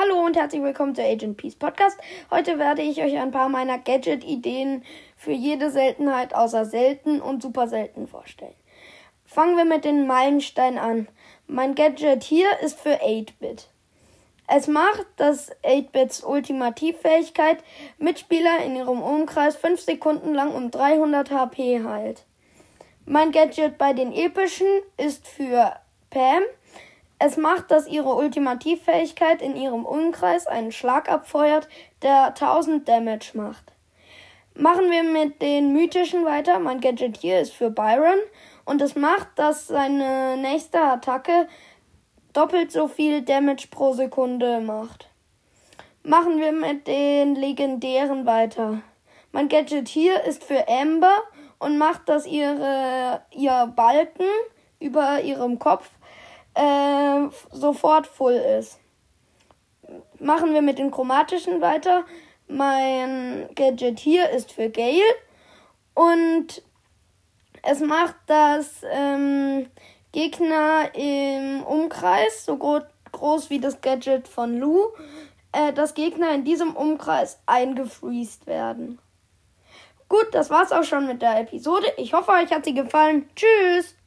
Hallo und herzlich willkommen zu Agent Peace Podcast. Heute werde ich euch ein paar meiner Gadget-Ideen für jede Seltenheit außer selten und super selten vorstellen. Fangen wir mit den Meilensteinen an. Mein Gadget hier ist für 8-Bit. Es macht, dass 8-Bits Ultimativfähigkeit Mitspieler in ihrem Umkreis 5 Sekunden lang um 300 HP heilt. Mein Gadget bei den epischen ist für Pam. Es macht, dass ihre Ultimativfähigkeit in ihrem Umkreis einen Schlag abfeuert, der 1000 Damage macht. Machen wir mit den mythischen weiter. Mein Gadget hier ist für Byron und es macht, dass seine nächste Attacke doppelt so viel Damage pro Sekunde macht. Machen wir mit den legendären weiter. Mein Gadget hier ist für Amber und macht, dass ihre, ihr Balken über ihrem Kopf äh, sofort voll ist. Machen wir mit den chromatischen weiter. Mein Gadget hier ist für Gale und es macht, dass ähm, Gegner im Umkreis, so gro groß wie das Gadget von Lou, äh, dass Gegner in diesem Umkreis eingefriest werden. Gut, das war's auch schon mit der Episode. Ich hoffe, euch hat sie gefallen. Tschüss!